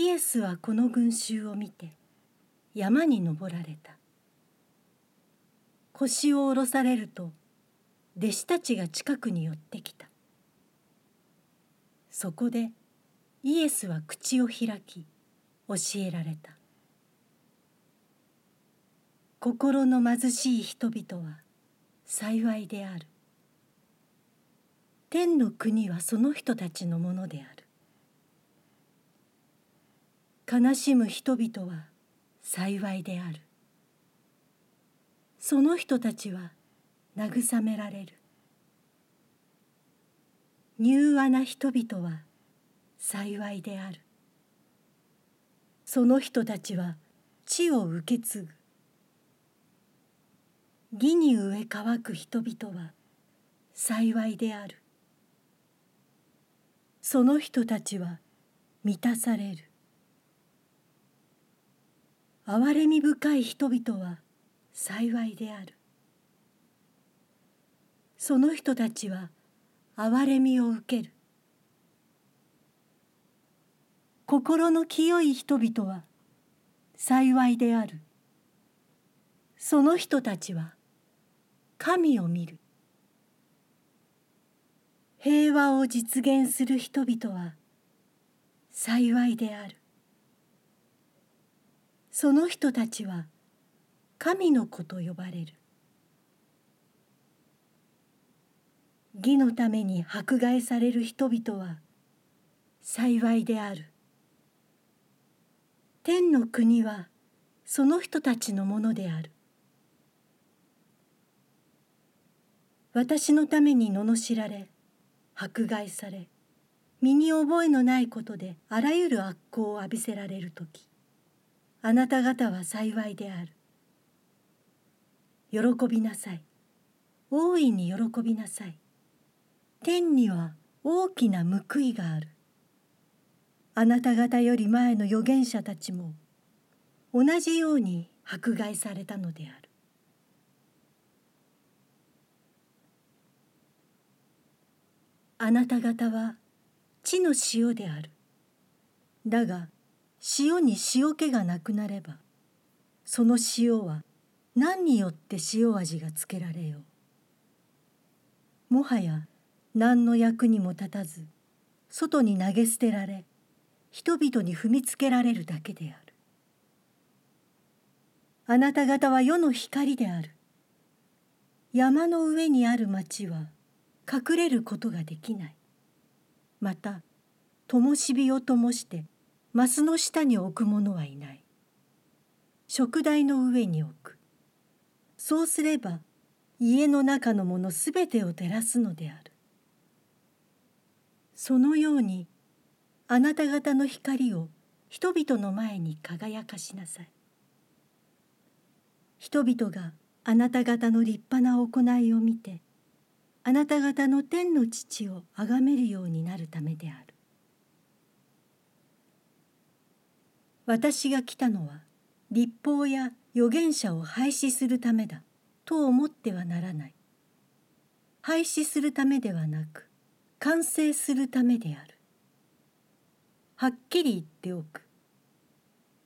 イエスはこの群衆を見て山に登られた。腰を下ろされると弟子たちが近くに寄ってきた。そこでイエスは口を開き教えられた。心の貧しい人々は幸いである。天の国はその人たちのものである。悲しむ人々は幸いである。その人たちは慰められる。柔和な人々は幸いである。その人たちは地を受け継ぐ。義に植え乾く人々は幸いである。その人たちは満たされる。憐れみ深い人々は幸いである。その人たちは憐れみを受ける。心の清い人々は幸いである。その人たちは神を見る。平和を実現する人々は幸いである。その人たちは神の子と呼ばれる。義のために迫害される人々は幸いである。天の国はその人たちのものである。私のために罵られ迫害され身に覚えのないことであらゆる悪行を浴びせられる時。あなた方は幸いである。喜びなさい。大いに喜びなさい。天には大きな報いがある。あなた方より前の預言者たちも同じように迫害されたのである。あなた方は地の塩である。だが塩に塩気がなくなればその塩は何によって塩味がつけられよう。もはや何の役にも立たず外に投げ捨てられ人々に踏みつけられるだけである。あなた方は世の光である。山の上にある町は隠れることができない。また灯火を灯してマスの下に置く者はいない。食台の上に置く。そうすれば家の中のものすべてを照らすのである。そのようにあなた方の光を人々の前に輝かしなさい。人々があなた方の立派な行いを見てあなた方の天の父を崇めるようになるためである。私が来たのは立法や預言者を廃止するためだと思ってはならない。廃止するためではなく完成するためである。はっきり言っておく。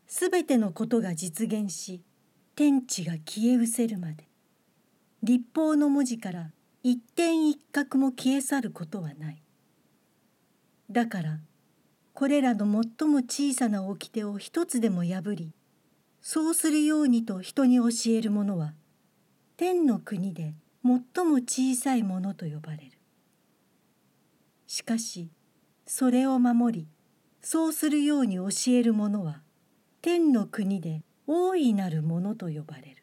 すべてのことが実現し天地が消え失せるまで立法の文字から一点一角も消え去ることはない。だからこれらの最も小さな掟を一つでも破りそうするようにと人に教える者は天の国で最も小さいものと呼ばれる。しかしそれを守りそうするように教える者は天の国で大いなるものと呼ばれる。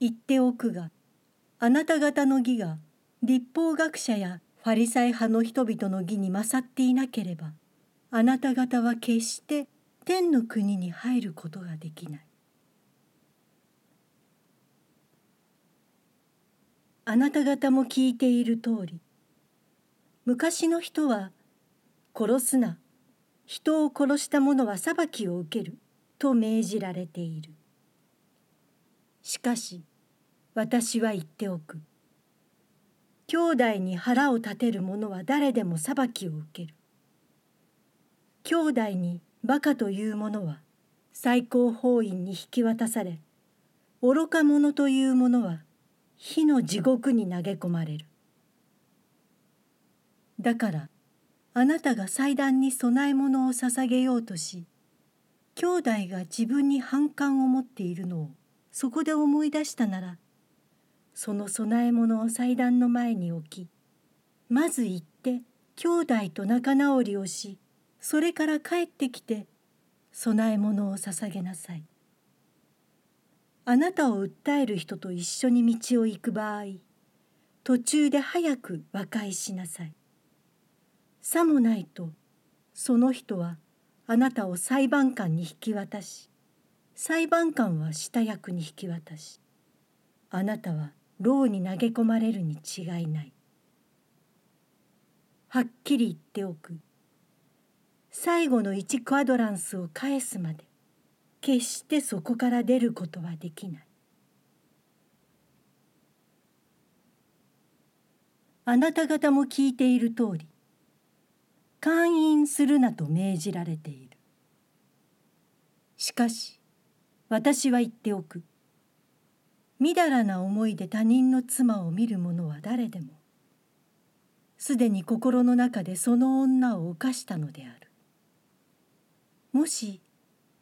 言っておくがあなた方の義が立法学者やファリサイ派の人々の義に勝っていなければあなた方は決して天の国に入ることができない。あなた方も聞いている通り昔の人は「殺すな人を殺した者は裁きを受ける」と命じられている。しかし私は言っておく。兄弟に腹を立てる者は誰でも裁きを受ける。兄弟にバカというものは最高法院に引き渡され愚か者というものは火の地獄に投げ込まれるだからあなたが祭壇に供え物を捧げようとし兄弟が自分に反感を持っているのをそこで思い出したならその供え物を祭壇の前に置きまず行って兄弟と仲直りをしそれから帰ってきて供え物を捧げなさい。あなたを訴える人と一緒に道を行く場合途中で早く和解しなさい。さもないとその人はあなたを裁判官に引き渡し裁判官は下役に引き渡しあなたは牢に投げ込まれるに違いない。はっきり言っておく。最後の1クアドランスを返すまで決してそこから出ることはできない。あなた方も聞いている通り勧誘するなと命じられている。しかし私は言っておく。みだらな思いで他人の妻を見る者は誰でもすでに心の中でその女を犯したのである。もし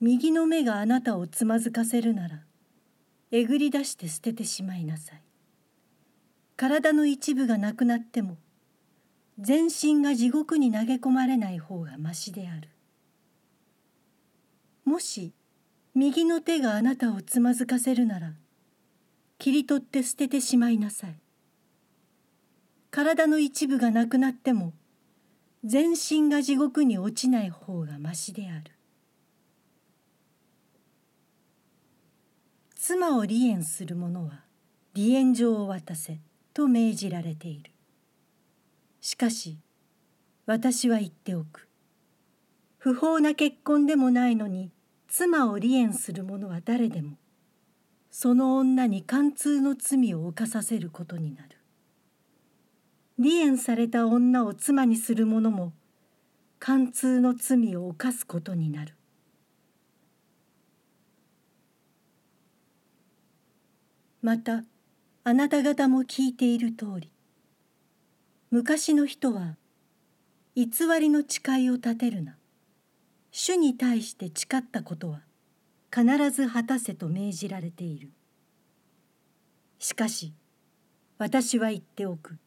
右の目があなたをつまずかせるならえぐり出して捨ててしまいなさい。体の一部がなくなっても全身が地獄に投げ込まれない方がましである。もし右の手があなたをつまずかせるなら切り取って捨ててしまいなさい。体の一部がなくなっても全身が地獄に落ちない方がましである。妻を離縁する者は離縁状を渡せと命じられている。しかし私は言っておく。不法な結婚でもないのに妻を離縁する者は誰でもその女に貫通の罪を犯させることになる。離縁された女を妻にする者も貫通の罪を犯すことになる。またあなた方も聞いている通り昔の人は偽りの誓いを立てるな。主に対して誓ったことは必ず果たせと命じられている。しかし私は言っておく。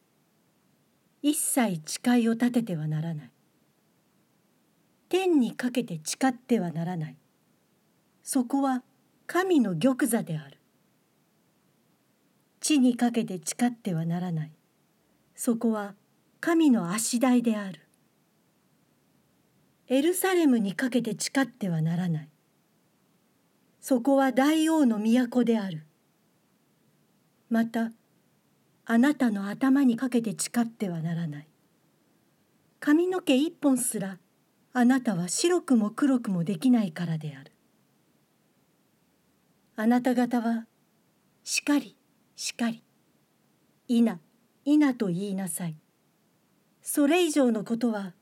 一切誓いを立ててはならない。天にかけて誓ってはならない。そこは神の玉座である。地にかけて誓ってはならない。そこは神の足台である。エルサレムにかけて誓ってはならない。そこは大王の都である。またあなたの頭にかけて誓ってはならない。髪の毛一本すらあなたは白くも黒くもできないからである。あなた方はしかりしかりいないなと言いなさい。それ以上のことは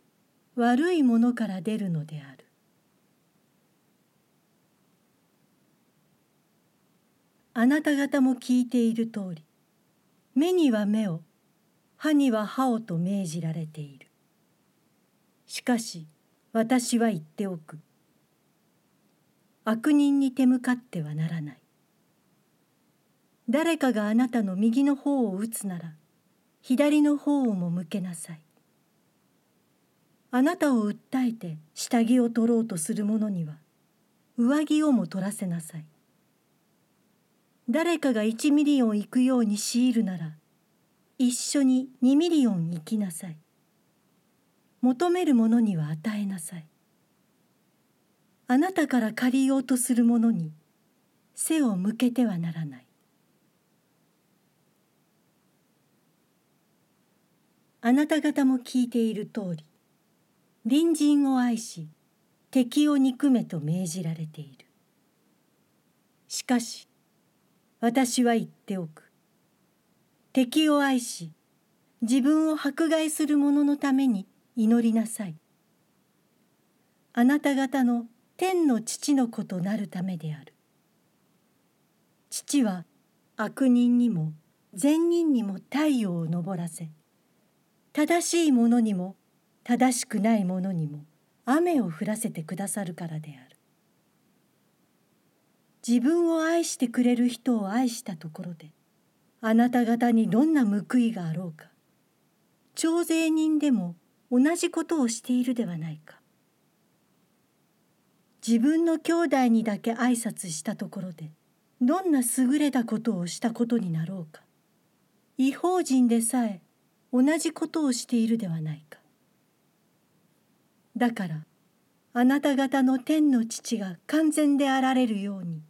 悪いものから出るのである。あなた方も聞いている通り目には目を歯には歯をと命じられている。しかし私は言っておく。悪人に手向かってはならない。誰かがあなたの右の方を打つなら左の方をも向けなさい。あなたを訴えて下着を取ろうとする者には上着をも取らせなさい。誰かが1ミリオン行くように強いるなら一緒に2ミリオン行きなさい。求める者には与えなさい。あなたから借りようとする者に背を向けてはならない。あなた方も聞いている通り隣人を愛し敵を憎めと命じられている。しかし私は言っておく。敵を愛し、自分を迫害する者のために祈りなさい。あなた方の天の父の子となるためである。父は悪人にも善人にも太陽を昇らせ正しい者にも正しくない者にも雨を降らせてくださるからである。自分を愛してくれる人を愛したところであなた方にどんな報いがあろうか。徴税人でも同じことをしているではないか。自分の兄弟にだけ挨拶したところでどんな優れたことをしたことになろうか。違法人でさえ同じことをしているではないか。だからあなた方の天の父が完全であられるように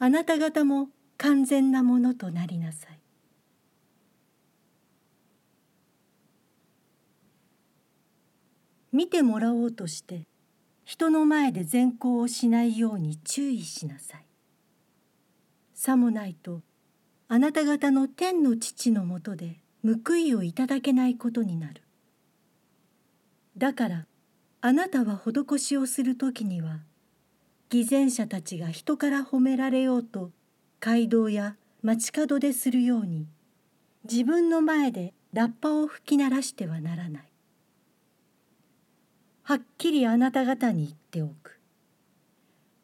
あなた方も完全なものとなりなさい。見てもらおうとして人の前で善行をしないように注意しなさい。さもないとあなた方の天の父のもとで報いをいただけないことになる。だからあなたは施しをする時には偽善者たちが人から褒められようと街道や街角でするように自分の前でラッパを吹き鳴らしてはならない。はっきりあなた方に言っておく。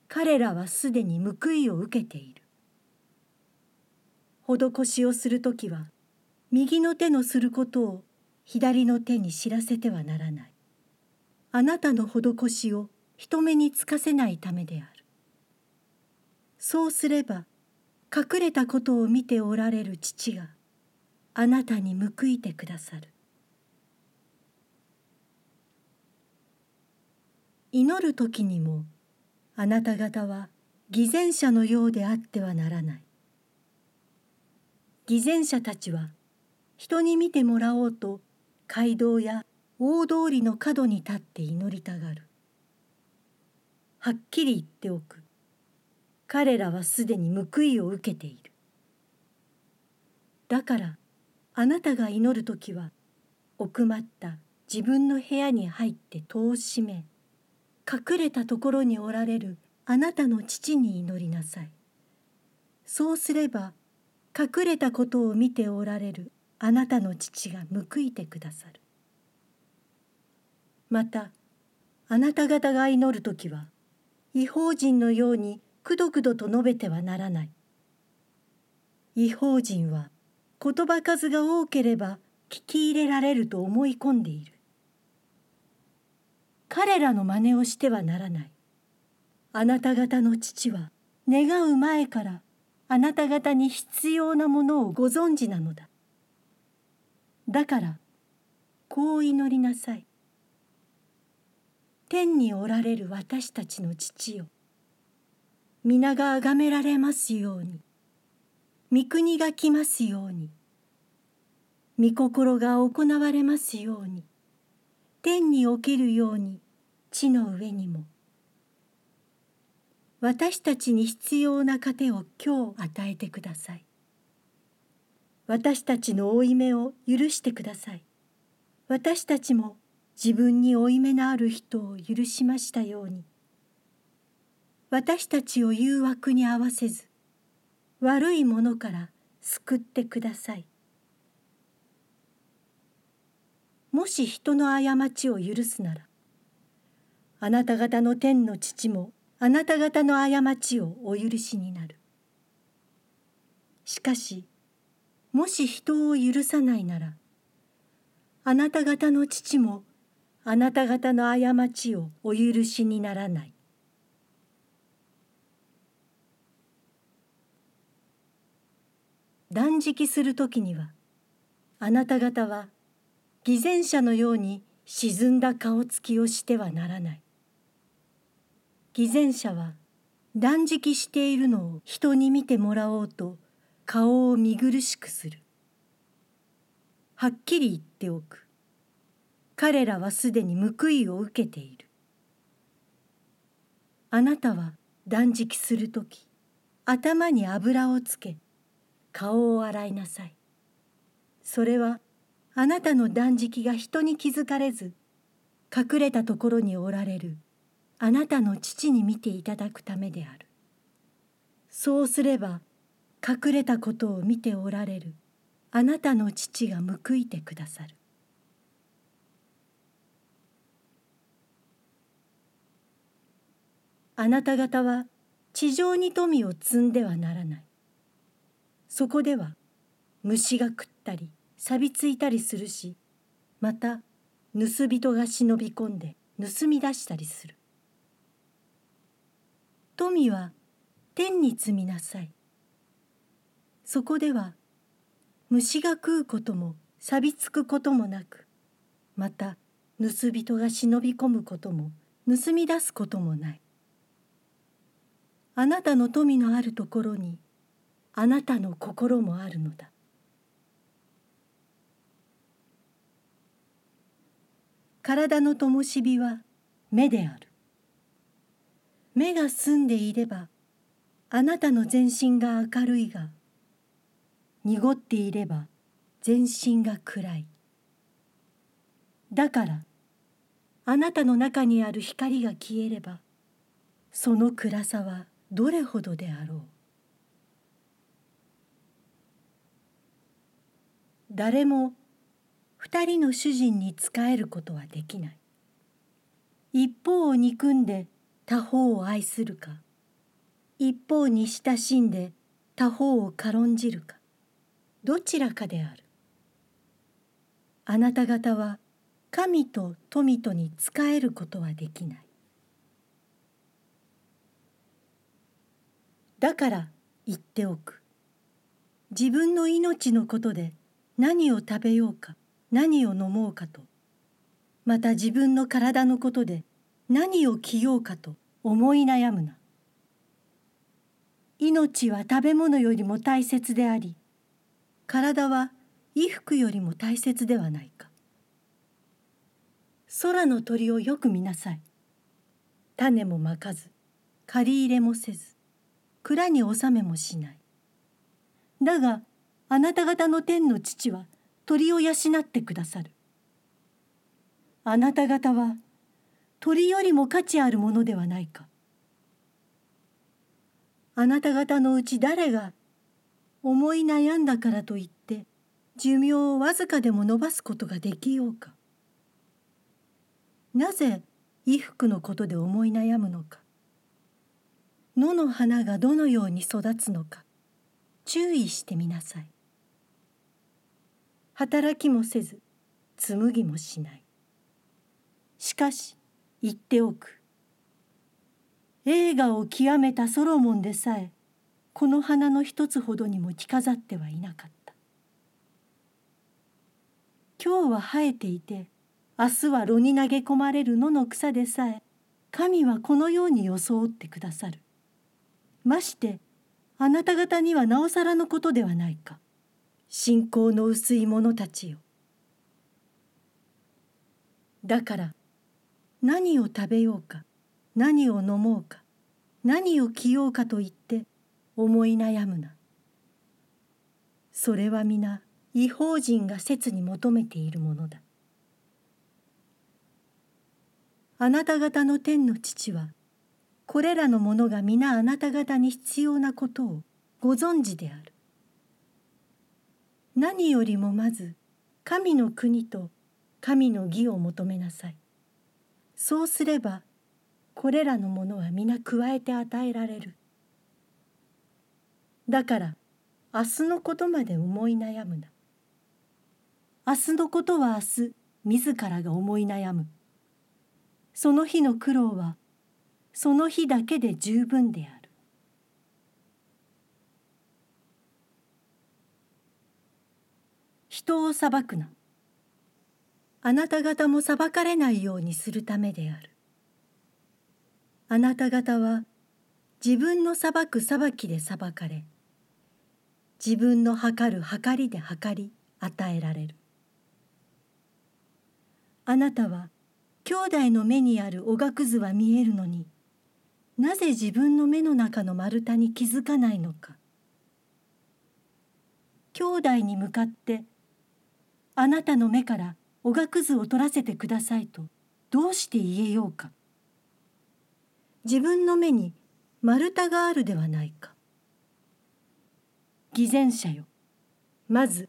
彼らはすでに報いを受けている。施しをする時は右の手のすることを左の手に知らせてはならない。あなたの施しを人目につかせないためである。そうすれば隠れたことを見ておられる父があなたに報いてくださる。祈る時にもあなた方は偽善者のようであってはならない。偽善者たちは人に見てもらおうと街道や大通りの角に立って祈りたがる。はっきり言っておく。彼らはすでに報いを受けている。だからあなたが祈る時は奥まった自分の部屋に入って戸を閉め隠れたところにおられるあなたの父に祈りなさい。そうすれば隠れたことを見ておられるあなたの父が報いてくださる。またあなた方が祈る時は違法人のようにくどくどと述べてはならない。違法人は言葉数が多ければ聞き入れられると思い込んでいる。彼らの真似をしてはならない。あなた方の父は願う前からあなた方に必要なものをご存知なのだ。だからこう祈りなさい。天におられる私たちの父よ。皆が崇められますように。御国が来ますように。御心が行われますように。天におけるように地の上にも。私たちに必要な糧を今日与えてください。私たちの負い目を許してください。私たちも自分に負い目のある人を許しましたように。私たちを誘惑に合わせず悪いものから救ってください。もし人の過ちを許すならあなた方の天の父もあなた方の過ちをお許しになる。しかしもし人を許さないならあなた方の父もあなた方の過ちをお許しにならない。断食する時にはあなた方は偽善者のように沈んだ顔つきをしてはならない。偽善者は断食しているのを人に見てもらおうと顔を見苦しくする。はっきり言っておく。彼らはすでに報いを受けている。あなたは断食する時頭に油をつけ顔を洗いなさい。それはあなたの断食が人に気づかれず隠れたところにおられるあなたの父に見ていただくためであるそうすれば隠れたことを見ておられるあなたの父が報いてくださるあなた方は地上に富を積んではならない。そこでは虫が食ったり錆びついたりするしまた盗人が忍び込んで盗み出したりする。富は天に積みなさい。そこでは虫が食うことも錆びつくこともなくまた盗人が忍び込むことも盗み出すこともない。あなたの富のあるところにあなたの心もあるのだ。体の灯火は目である。目が澄んでいればあなたの全身が明るいが濁っていれば全身が暗い。だからあなたの中にある光が消えればその暗さはどれほどであろう。誰も二人の主人に仕えることはできない。一方を憎んで他方を愛するか。一方に親しんで他方を軽んじるか。どちらかである。あなた方は神と富とに仕えることはできない。だから言っておく。自分の命のことで何を食べようか何を飲もうかと。また自分の体のことで何を着ようかと思い悩むな。命は食べ物よりも大切であり体は衣服よりも大切ではないか。空の鳥をよく見なさい。種もまかず借り入れもせず。蔵に納めもしないだがあなた方の天の父は鳥を養ってくださる。あなた方は鳥よりも価値あるものではないか。あなた方のうち誰が思い悩んだからといって寿命をわずかでも伸ばすことができようか。なぜ衣服のことで思い悩むのか。野の花がどのように育つのか注意してみなさい。働きもせず紡ぎもしない。しかし言っておく。映画を極めたソロモンでさえこの花の一つほどにも着飾ってはいなかった。今日は生えていて明日は炉に投げ込まれる野の草でさえ神はこのように装ってくださる。ましてあなた方にはなおさらのことではないか。信仰の薄い者たちよ。だから何を食べようか何を飲もうか何を着ようかと言って思い悩むな。それは皆違法人が切に求めているものだ。あなた方の天の父はこれらのものが皆あなた方に必要なことをご存知である何よりもまず神の国と神の義を求めなさい。そうすればこれらのものは皆加えて与えられる。だから明日のことまで思い悩むな。明日のことは明日自らが思い悩む。その日の苦労はその日だけで十分である。人を裁くな。あなた方も裁かれないようにするためである。あなた方は自分の裁く裁きで裁かれ、自分の測る測りで測り与えられる。あなたは兄弟の目にあるおがくずは見えるのに、なぜ自分の目の中の丸太に気づかないのか。兄弟に向かってあなたの目からおがくずを取らせてくださいとどうして言えようか。自分の目に丸太があるではないか。偽善者よ。まず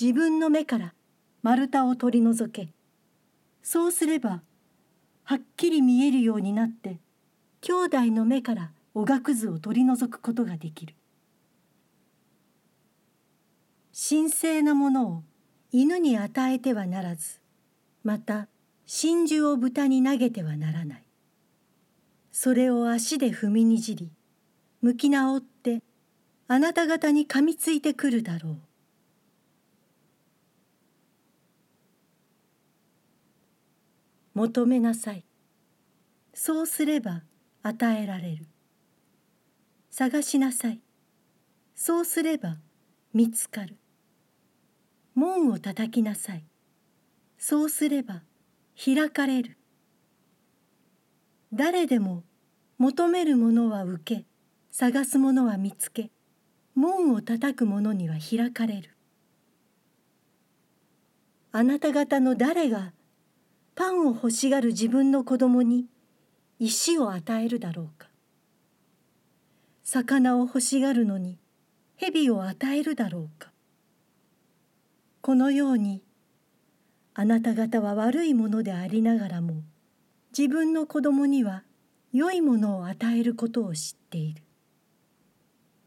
自分の目から丸太を取り除け。そうすればはっきり見えるようになって兄弟の目からおがくずを取り除くことができる。神聖なものを犬に与えてはならずまた真珠を豚に投げてはならない。それを足で踏みにじり向き直ってあなた方に噛みついてくるだろう。求めなさい。そうすれば与えられる。探しなさい。そうすれば見つかる。門を叩きなさい。そうすれば開かれる。誰でも求めるものは受け探すものは見つけ門を叩く者には開かれる。あなた方の誰がパンを欲しがる自分の子供に石を与えるだろうか魚を欲しがるのに蛇を与えるだろうかこのようにあなた方は悪いものでありながらも自分の子供には良いものを与えることを知っている。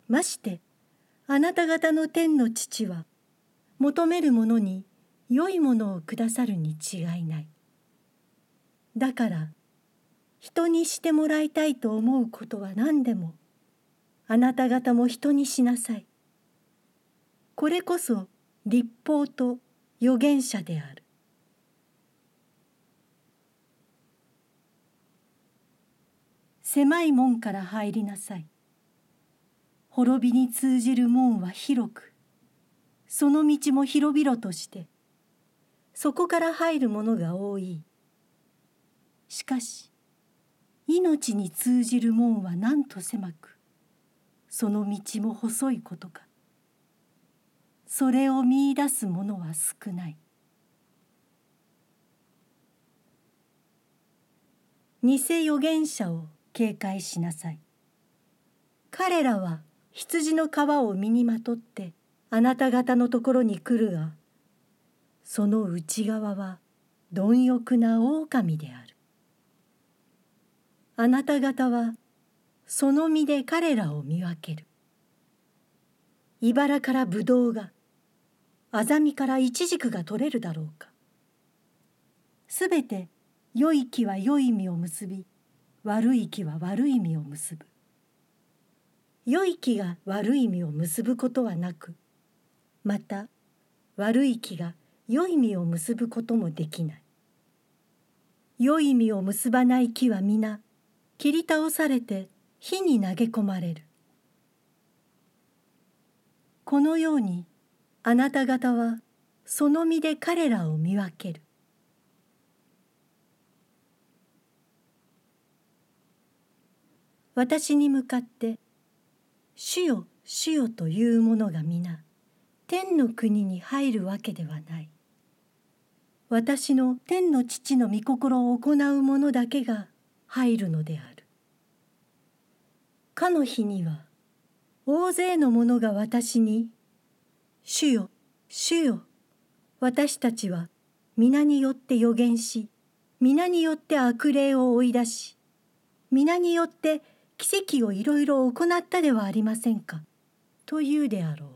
ましてあなた方の天の父は求める者に良いものをくださるに違いない。だから人にしてもらいたいと思うことは何でもあなた方も人にしなさい。これこそ立法と預言者である。狭い門から入りなさい。滅びに通じる門は広くその道も広々としてそこから入る者が多い。しかし命に通じる門はなんと狭くその道も細いことか。それを見いだす者は少ない。偽預言者を警戒しなさい。彼らは羊の皮を身にまとってあなた方のところに来るがその内側は貪欲な狼である。あなた方はその身で彼らを見分ける。茨からブドウがあざみからイチジクが取れるだろうか。すべて良い木は良い実を結び悪い木は悪い実を結ぶ。良い木が悪い実を結ぶことはなくまた悪い木が良い実を結ぶこともできない。良い実を結ばない木は皆切り倒されて火に投げ込まれるこのようにあなた方はその身で彼らを見分ける。私に向かって「主よ主よ」という者が皆天の国に入るわけではない。私の天の父の御心を行う者だけが入るのである。かの日には大勢の者が私に主よ、主よ、私たちは皆によって予言し、皆によって悪霊を追い出し、皆によって奇跡をいろいろ行ったではありませんか、と言うであろう。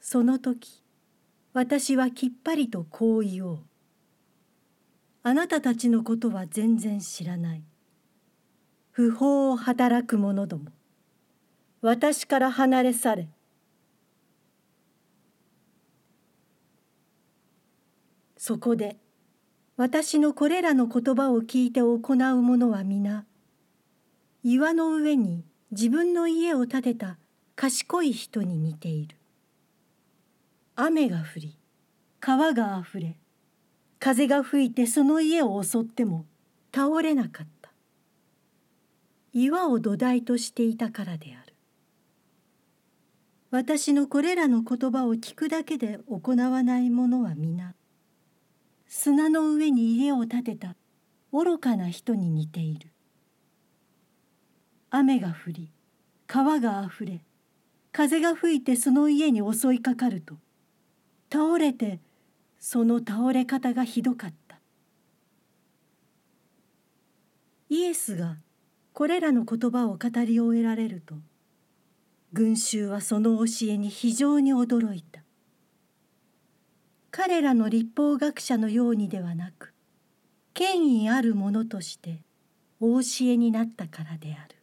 その時、私はきっぱりとこう言おう。あなたたちのことは全然知らない。不法を働く者ども、私から離れ去れ。そこで私のこれらの言葉を聞いて行う者は皆岩の上に自分の家を建てた賢い人に似ている雨が降り川があふれ風が吹いてその家を襲っても倒れなかった。岩を土台としていたからである。私のこれらの言葉を聞くだけで行わない者は皆砂の上に家を建てた愚かな人に似ている。雨が降り川があふれ風が吹いてその家に襲いかかると倒れてその倒れ方がひどかった。イエスがこれらの言葉を語り終えられると群衆はその教えに非常に驚いた。彼らの立法学者のようにではなく権威あるものとしてお教えになったからである。